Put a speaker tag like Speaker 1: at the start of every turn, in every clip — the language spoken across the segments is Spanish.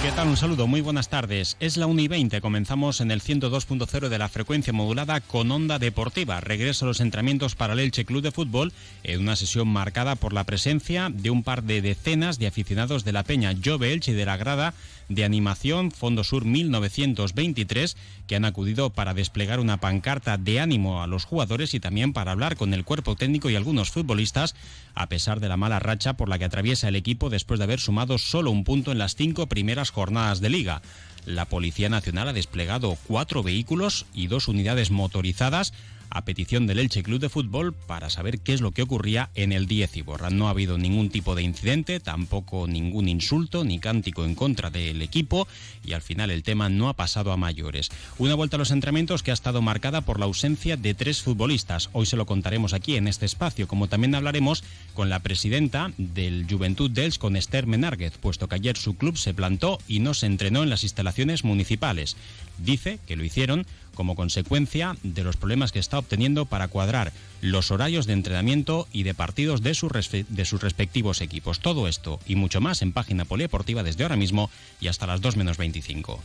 Speaker 1: ¿Qué tal? Un saludo, muy buenas tardes. Es la 1 y 20, comenzamos en el 102.0 de la frecuencia modulada con Onda Deportiva. Regreso a los entrenamientos para el Elche Club de Fútbol en una sesión marcada por la presencia de un par de decenas de aficionados de la Peña Jove Elche y de la grada de animación Fondo Sur 1923 que han acudido para desplegar una pancarta de ánimo a los jugadores y también para hablar con el cuerpo técnico y algunos futbolistas a pesar de la mala racha por la que atraviesa el equipo después de haber sumado solo un punto en las cinco primeras jornadas de liga. La Policía Nacional ha desplegado cuatro vehículos y dos unidades motorizadas a petición del Elche Club de Fútbol para saber qué es lo que ocurría en el 10 Iborra. No ha habido ningún tipo de incidente, tampoco ningún insulto ni cántico en contra del equipo y al final el tema no ha pasado a mayores. Una vuelta a los entrenamientos que ha estado marcada por la ausencia de tres futbolistas. Hoy se lo contaremos aquí en este espacio, como también hablaremos con la presidenta del Juventud dels, con Esther Menárguez, puesto que ayer su club se plantó y no se entrenó en las instalaciones municipales. Dice que lo hicieron como consecuencia de los problemas que está obteniendo para cuadrar los horarios de entrenamiento y de partidos de, de sus respectivos equipos. Todo esto y mucho más en página polideportiva desde ahora mismo y hasta las 2 menos 25.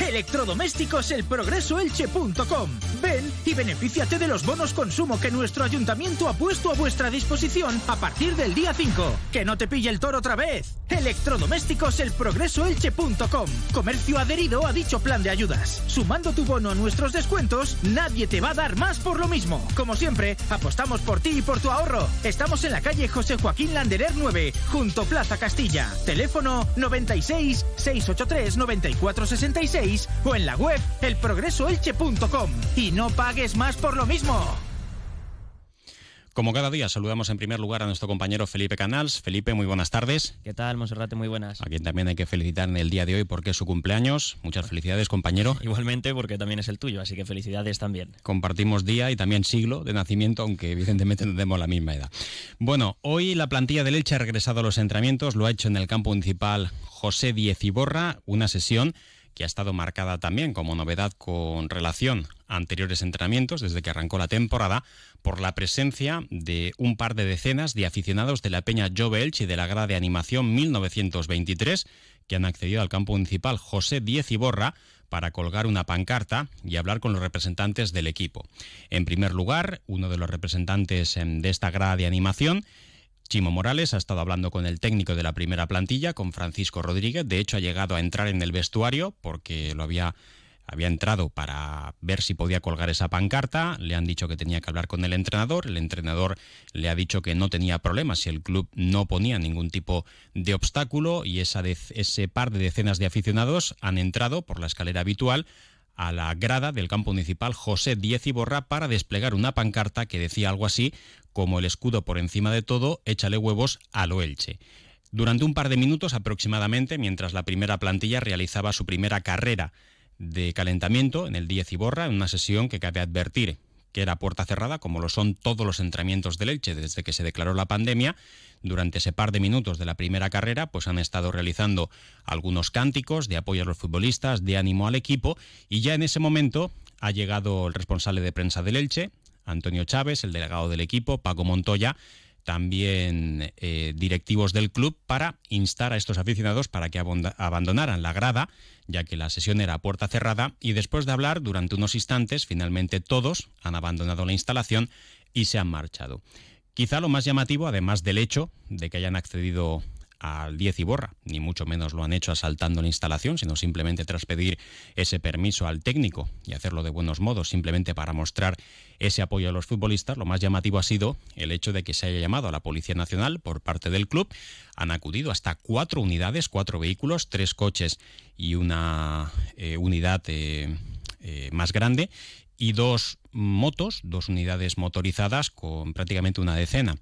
Speaker 2: Electrodomésticos elprogresoelche.com. Ven y benefíciate de los bonos consumo que nuestro ayuntamiento ha puesto a vuestra disposición a partir del día 5. Que no te pille el toro otra vez. Electrodomésticos elprogresoelche.com. Comercio adherido a dicho plan de ayudas. Sumando tu bono a nuestros descuentos, nadie te va a dar más por lo mismo. Como siempre, apostamos por ti y por tu ahorro. Estamos en la calle José Joaquín Landerer 9, junto Plaza Castilla. Teléfono 96 683 9466 o en la web elprogresoelche.com. Y no pagues más por lo mismo.
Speaker 1: Como cada día, saludamos en primer lugar a nuestro compañero Felipe Canals. Felipe, muy buenas tardes.
Speaker 3: ¿Qué tal, Monserrate? Muy buenas.
Speaker 1: A quien también hay que felicitar en el día de hoy porque es su cumpleaños. Muchas felicidades, compañero.
Speaker 3: Igualmente, porque también es el tuyo, así que felicidades también.
Speaker 1: Compartimos día y también siglo de nacimiento, aunque evidentemente no tenemos la misma edad. Bueno, hoy la plantilla del Elche ha regresado a los entrenamientos, lo ha hecho en el campo municipal José Diez Iborra, una sesión que ha estado marcada también como novedad con relación a anteriores entrenamientos desde que arrancó la temporada por la presencia de un par de decenas de aficionados de la Peña Jove Elche y de la grada de animación 1923 que han accedido al campo municipal José Diez Iborra para colgar una pancarta y hablar con los representantes del equipo. En primer lugar, uno de los representantes em, de esta grada de animación Chimo Morales ha estado hablando con el técnico de la primera plantilla, con Francisco Rodríguez. De hecho, ha llegado a entrar en el vestuario porque lo había había entrado para ver si podía colgar esa pancarta, le han dicho que tenía que hablar con el entrenador, el entrenador le ha dicho que no tenía problemas si el club no ponía ningún tipo de obstáculo y ese par de decenas de aficionados han entrado por la escalera habitual a la grada del campo municipal José Diez Iborra para desplegar una pancarta que decía algo así como el escudo por encima de todo, échale huevos a lo Elche. Durante un par de minutos aproximadamente, mientras la primera plantilla realizaba su primera carrera de calentamiento en el Diez Iborra, en una sesión que cabe advertir que era puerta cerrada, como lo son todos los entrenamientos del Elche desde que se declaró la pandemia, durante ese par de minutos de la primera carrera, pues han estado realizando algunos cánticos de apoyo a los futbolistas, de ánimo al equipo, y ya en ese momento ha llegado el responsable de prensa del Elche, Antonio Chávez, el delegado del equipo, Paco Montoya, también eh, directivos del club para instar a estos aficionados para que abandonaran la grada, ya que la sesión era a puerta cerrada, y después de hablar durante unos instantes, finalmente todos han abandonado la instalación y se han marchado. Quizá lo más llamativo, además del hecho de que hayan accedido al 10 y borra, ni mucho menos lo han hecho asaltando la instalación, sino simplemente tras pedir ese permiso al técnico y hacerlo de buenos modos, simplemente para mostrar ese apoyo a los futbolistas. Lo más llamativo ha sido el hecho de que se haya llamado a la Policía Nacional por parte del club. Han acudido hasta cuatro unidades, cuatro vehículos, tres coches y una eh, unidad eh, eh, más grande y dos motos, dos unidades motorizadas con prácticamente una decena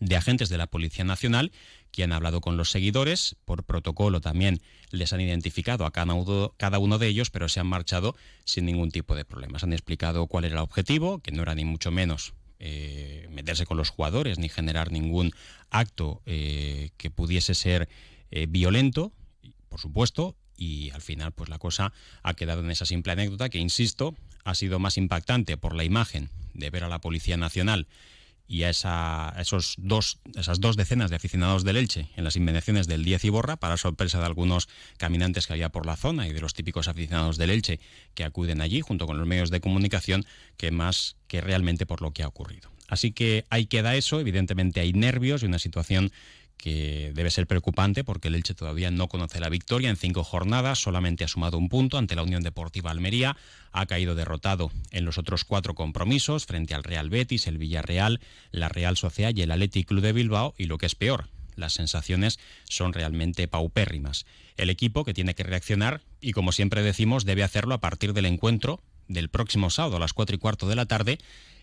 Speaker 1: de agentes de la Policía Nacional que han hablado con los seguidores. Por protocolo también les han identificado a cada uno, de ellos, pero se han marchado sin ningún tipo de problemas. Han explicado cuál era el objetivo, que no era ni mucho menos eh, meterse con los jugadores ni generar ningún acto eh, que pudiese ser eh, violento, por supuesto, y al final pues la cosa ha quedado en esa simple anécdota que, insisto, ha sido más impactante por la imagen de ver a la Policía Nacional y a, esa, esos dos, esas dos decenas de aficionados del Elche en las inmediaciones del 10 Iborra, para sorpresa de algunos caminantes que había por la zona y de los típicos aficionados del Elche que acuden allí junto con los medios de comunicación, que más que realmente por lo que ha ocurrido. Así que ahí queda eso, evidentemente hay nervios y una situación que debe ser preocupante porque el Elche todavía no conoce la victoria en cinco jornadas, solamente ha sumado un punto ante la Unión Deportiva Almería, ha caído derrotado en los otros cuatro compromisos frente al Real Betis, el Villarreal, la Real Sociedad y el Athletic Club de Bilbao y lo que es peor, las sensaciones son realmente paupérrimas. El equipo que tiene que reaccionar y como siempre decimos debe hacerlo a partir del encuentro del próximo sábado a las cuatro y cuarto de la tarde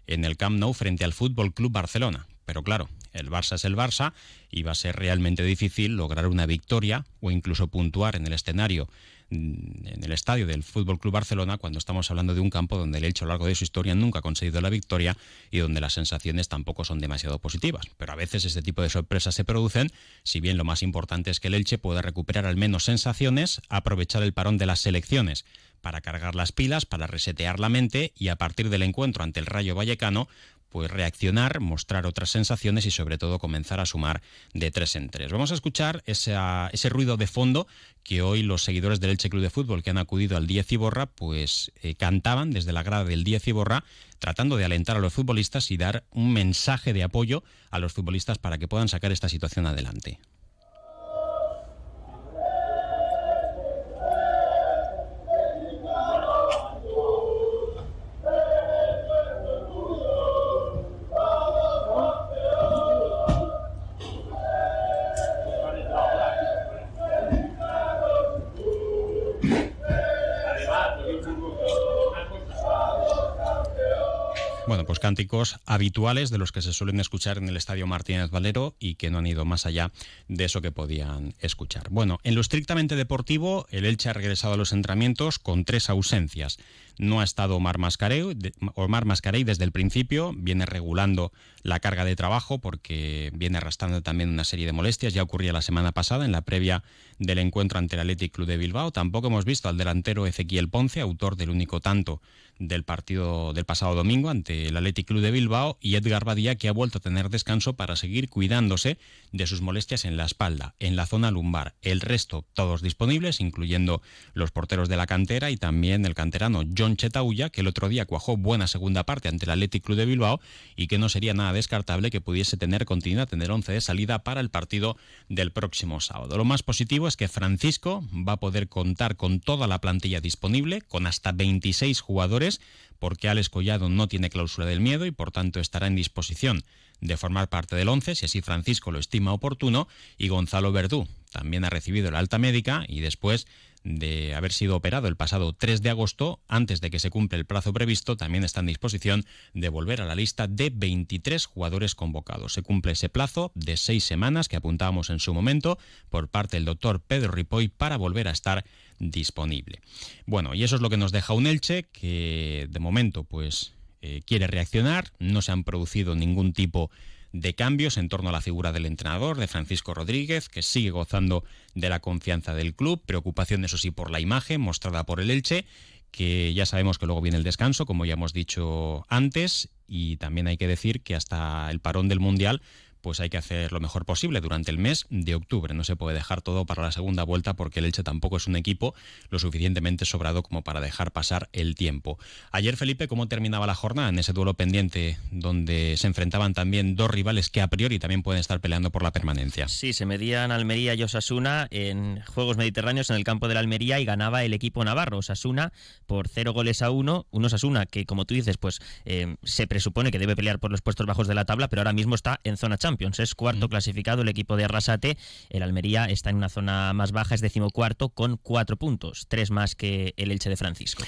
Speaker 1: en el Camp Nou frente al Fútbol Club Barcelona. Pero claro, el Barça es el Barça y va a ser realmente difícil lograr una victoria o incluso puntuar en el escenario mm, en el estadio del Fútbol Club Barcelona cuando estamos hablando de un campo donde el Elche a lo largo de su historia nunca ha conseguido la victoria y donde las sensaciones tampoco son demasiado positivas. Pero a veces este tipo de sorpresas se producen, si bien lo más importante es que el Elche pueda recuperar al menos sensaciones, aprovechar el parón de las selecciones para cargar las pilas, para resetear la mente y a partir del encuentro ante el Rayo Vallecano pues reaccionar, mostrar otras sensaciones y sobre todo comenzar a sumar de tres en tres. Vamos a escuchar ese ruido de fondo que hoy los seguidores del Elche Club de Fútbol que han acudido al 10 Iborra pues eh, cantaban desde la grada del 10 Iborra tratando de alentar a los futbolistas y dar un mensaje de apoyo a los futbolistas para que puedan sacar esta situación adelante. Cánticos habituales de los que se suelen escuchar en el Estadio Martínez Valero y que no han ido más allá de eso que podían escuchar. Bueno, en lo estrictamente deportivo, el Elche ha regresado a los entrenamientos con tres ausencias. No ha estado Omar Mascarey, Omar Mascarey desde el principio, viene regulando la carga de trabajo porque viene arrastrando también una serie de molestias. Ya ocurría la semana pasada en la previa del encuentro ante el Athletic Club de Bilbao. Tampoco hemos visto al delantero Ezequiel Ponce, autor del único tanto del partido del pasado domingo ante el Athletic Club de Bilbao y Edgar Badía que ha vuelto a tener descanso para seguir cuidándose de sus molestias en la espalda, en la zona lumbar. El resto todos disponibles, incluyendo los porteros de la cantera y también el canterano Chetauya, que el otro día cuajó buena segunda parte ante el Athletic Club de Bilbao y que no sería nada descartable que pudiese tener continuidad, tener 11 de salida para el partido del próximo sábado. Lo más positivo es que Francisco va a poder contar con toda la plantilla disponible, con hasta 26 jugadores porque Alex Collado no tiene cláusula del miedo y por tanto estará en disposición de formar parte del 11 si así Francisco lo estima oportuno y Gonzalo Verdú también ha recibido la alta médica y después de haber sido operado el pasado 3 de agosto, antes de que se cumpla el plazo previsto, también está en disposición de volver a la lista de 23 jugadores convocados. Se cumple ese plazo de seis semanas que apuntábamos en su momento por parte del doctor Pedro Ripoy para volver a estar disponible. Bueno, y eso es lo que nos deja un Elche que de momento pues eh, quiere reaccionar, no se han producido ningún tipo de cambios en torno a la figura del entrenador, de Francisco Rodríguez, que sigue gozando de la confianza del club, preocupación eso sí por la imagen mostrada por el Elche, que ya sabemos que luego viene el descanso, como ya hemos dicho antes, y también hay que decir que hasta el parón del Mundial pues hay que hacer lo mejor posible durante el mes de octubre. No se puede dejar todo para la segunda vuelta porque el Elche tampoco es un equipo lo suficientemente sobrado como para dejar pasar el tiempo. Ayer, Felipe, ¿cómo terminaba la jornada en ese duelo pendiente donde se enfrentaban también dos rivales que a priori también pueden estar peleando por la permanencia?
Speaker 3: Sí, se medían Almería y Osasuna en Juegos Mediterráneos en el campo de la Almería y ganaba el equipo navarro, Osasuna, por cero goles a uno. Un Osasuna que, como tú dices, pues eh, se presupone que debe pelear por los puestos bajos de la tabla, pero ahora mismo está en zona Champions es cuarto clasificado el equipo de Arrasate. El Almería está en una zona más baja, es decimocuarto, con cuatro puntos, tres más que el Elche de Francisco.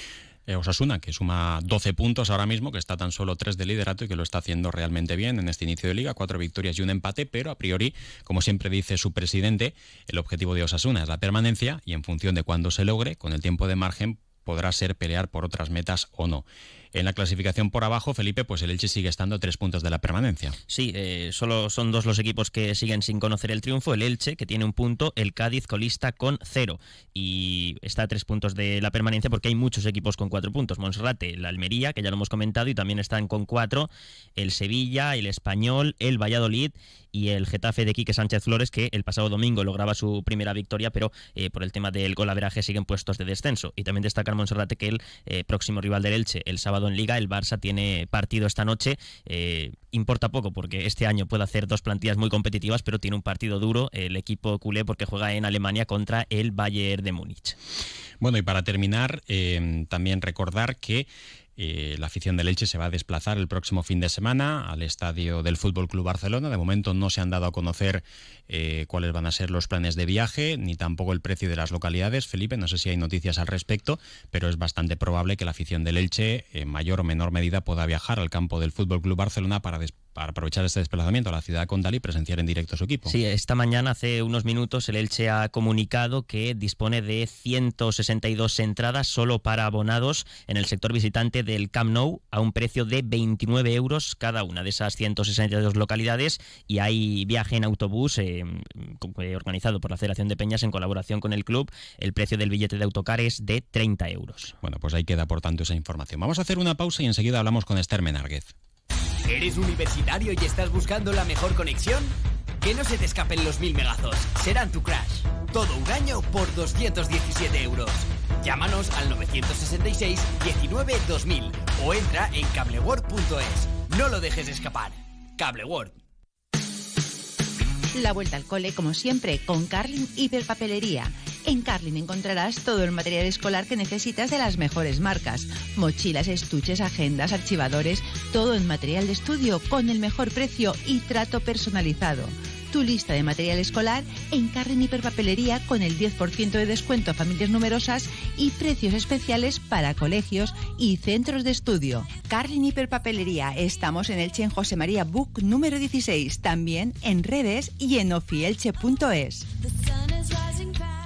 Speaker 1: Eh, Osasuna, que suma 12 puntos ahora mismo, que está tan solo tres de liderato y que lo está haciendo realmente bien en este inicio de liga, cuatro victorias y un empate, pero a priori, como siempre dice su presidente, el objetivo de Osasuna es la permanencia y en función de cuándo se logre, con el tiempo de margen, podrá ser pelear por otras metas o no. En la clasificación por abajo, Felipe, pues el Elche sigue estando a tres puntos de la permanencia.
Speaker 3: Sí, eh, solo son dos los equipos que siguen sin conocer el triunfo. El Elche, que tiene un punto, el Cádiz colista con cero. Y está a tres puntos de la permanencia porque hay muchos equipos con cuatro puntos. Monserrate, la Almería, que ya lo hemos comentado, y también están con cuatro. El Sevilla, el Español, el Valladolid y el Getafe de Quique Sánchez Flores, que el pasado domingo lograba su primera victoria, pero eh, por el tema del golaveraje siguen puestos de descenso. Y también destacar Monserrate que el eh, próximo rival del Elche, el sábado en Liga, el Barça tiene partido esta noche. Eh, importa poco porque este año puede hacer dos plantillas muy competitivas, pero tiene un partido duro el equipo culé porque juega en Alemania contra el Bayern de Múnich.
Speaker 1: Bueno, y para terminar, también recordar que eh, la afición del Elche se va a desplazar el próximo fin de semana al estadio del Fútbol Club Barcelona. De momento no se han dado a conocer eh, cuáles van a ser los planes de viaje ni tampoco el precio de las localidades. Felipe, no sé si hay noticias al respecto, pero es bastante probable que la afición del Elche, en mayor o menor medida, pueda viajar al campo del Fútbol Club Barcelona para para aprovechar este desplazamiento a la ciudad condal y presenciar en directo su equipo.
Speaker 3: Sí, esta mañana, hace unos minutos, el Elche ha comunicado que dispone de 162 entradas solo para abonados en el sector visitante del Camp Nou a un precio de 29 euros cada una de esas 162 localidades y hay viaje en autobús eh, eh, organizado por la Federación de Peñas en colaboración con el club. El precio del billete de autocar es de 30 euros.
Speaker 1: Bueno, pues ahí queda por tanto esa información. Vamos a hacer una pausa y enseguida hablamos con Esther Menárguez.
Speaker 4: ¿Eres universitario y estás buscando la mejor conexión? Que no se te escapen los mil megazos. Serán tu crash. Todo un año por 217 euros. Llámanos al 966 19 2000 o entra en cableworld.es. No lo dejes escapar. Cableworld.
Speaker 5: La vuelta al cole, como siempre, con Carlin Hiperpapelería. En Carlin encontrarás todo el material escolar que necesitas de las mejores marcas. Mochilas, estuches, agendas, archivadores, todo en material de estudio con el mejor precio y trato personalizado tu lista de material escolar en Carren Hiperpapelería con el 10% de descuento a familias numerosas y precios especiales para colegios y centros de estudio. Carlin Hiperpapelería, estamos en Elche en José María Book número 16, también en redes y en ofielche.es.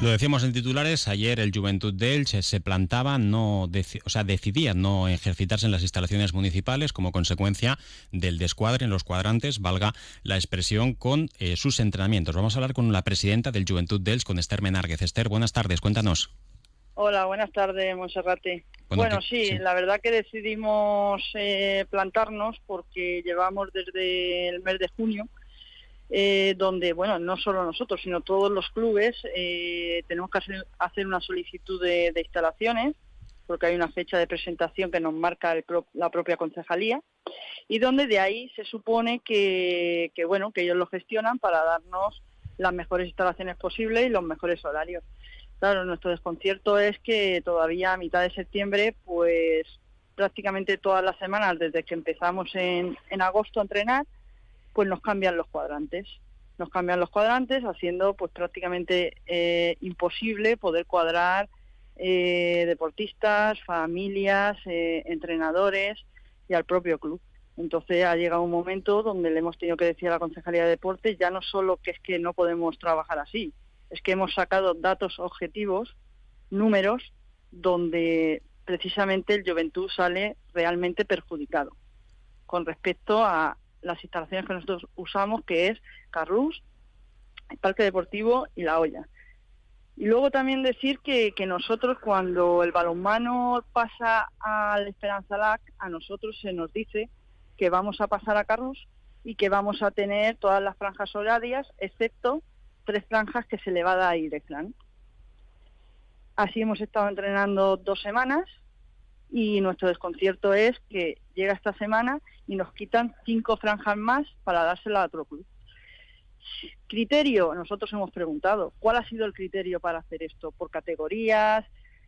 Speaker 1: Lo decíamos en titulares, ayer el Juventud de Elche se plantaba, no o sea, decidía no ejercitarse en las instalaciones municipales como consecuencia del descuadre en los cuadrantes, valga la expresión, con eh, sus entrenamientos. Vamos a hablar con la presidenta del Juventud de Elche, con Esther Menárguez. Esther, buenas tardes, cuéntanos.
Speaker 6: Hola, buenas tardes, Monserrate. Bueno, sí, la verdad que decidimos eh, plantarnos porque llevamos desde el mes de junio eh, donde, bueno, no solo nosotros, sino todos los clubes eh, tenemos que hacer, una solicitud de, instalaciones, porque hay una fecha de presentación que nos marca la propia concejalía, y donde de ahí se supone que, bueno, que ellos lo gestionan para darnos las mejores instalaciones posibles y los mejores horarios. Claro, nuestro desconcierto es que todavía a mitad de septiembre, pues prácticamente todas las semanas, desde que empezamos en agosto a entrenar, pues nos cambian los cuadrantes. Nos cambian los cuadrantes haciendo pues prácticamente eh, imposible poder cuadrar eh, deportistas, familias, eh, entrenadores y al propio club. Entonces ha llegado un momento donde le hemos tenido que decir a la Concejalía de Deportes ya no solo que es que no podemos trabajar así, es que hemos sacado datos objetivos, números, donde precisamente el Juventud sale realmente perjudicado con respecto a, las instalaciones que nosotros usamos, que es Carrús, el Parque Deportivo y La Olla. Y luego también decir que, que nosotros cuando el balonmano pasa al Esperanza LAC, a nosotros se nos dice que vamos a pasar a Carrus y que vamos a tener todas las franjas horarias, excepto tres franjas que se le va a dar a. Así hemos estado entrenando dos semanas y nuestro desconcierto es que llega esta semana y nos quitan cinco franjas más para dársela a otro club. Criterio, nosotros hemos preguntado, ¿cuál ha sido el criterio para hacer esto? ¿Por categorías?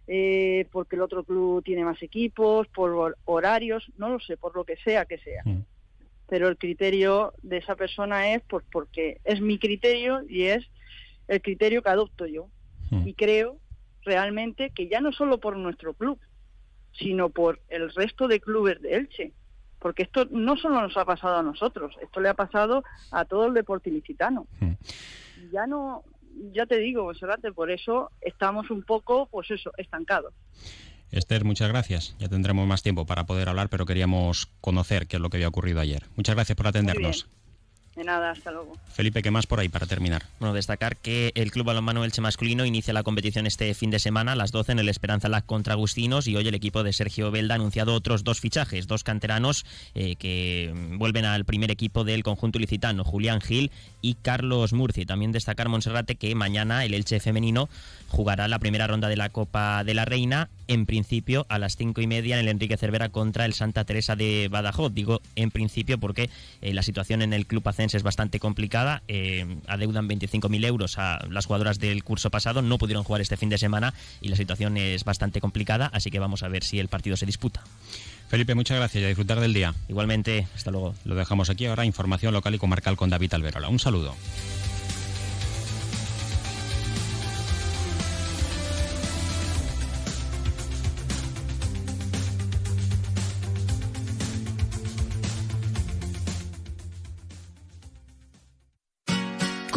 Speaker 6: Eh, ¿Porque el otro club tiene más equipos? ¿Por horarios? No lo sé, por lo que sea que sea. Mm. Pero el criterio de esa persona es por, porque es mi criterio y es el criterio que adopto yo. Mm. Y creo realmente que ya no solo por nuestro club, sino por el resto de clubes de Elche porque esto no solo nos ha pasado a nosotros, esto le ha pasado a todo el deporte ilicitano. Ya no, ya te digo, por eso estamos un poco, pues eso, estancados.
Speaker 1: Esther, muchas gracias. Ya tendremos más tiempo para poder hablar, pero queríamos conocer qué es lo que había ocurrido ayer. Muchas gracias por atendernos.
Speaker 6: De nada, hasta luego.
Speaker 1: Felipe, ¿qué más por ahí para terminar?
Speaker 3: Bueno, destacar que el Club Balonmano Elche masculino inicia la competición este fin de semana a las 12 en el Esperanza Lac contra Agustinos y hoy el equipo de Sergio Belda ha anunciado otros dos fichajes, dos canteranos eh, que vuelven al primer equipo del conjunto ilicitano, Julián Gil y Carlos Murci. También destacar Monserrate que mañana el Elche femenino jugará la primera ronda de la Copa de la Reina, en principio a las cinco y media en el Enrique Cervera contra el Santa Teresa de Badajoz. Digo en principio porque eh, la situación en el club es bastante complicada. Eh, adeudan 25.000 euros a las jugadoras del curso pasado, no pudieron jugar este fin de semana y la situación es bastante complicada, así que vamos a ver si el partido se disputa.
Speaker 1: Felipe, muchas gracias y a disfrutar del día.
Speaker 3: Igualmente, hasta luego.
Speaker 1: Lo dejamos aquí ahora, información local y comarcal con David Alberola. Un saludo.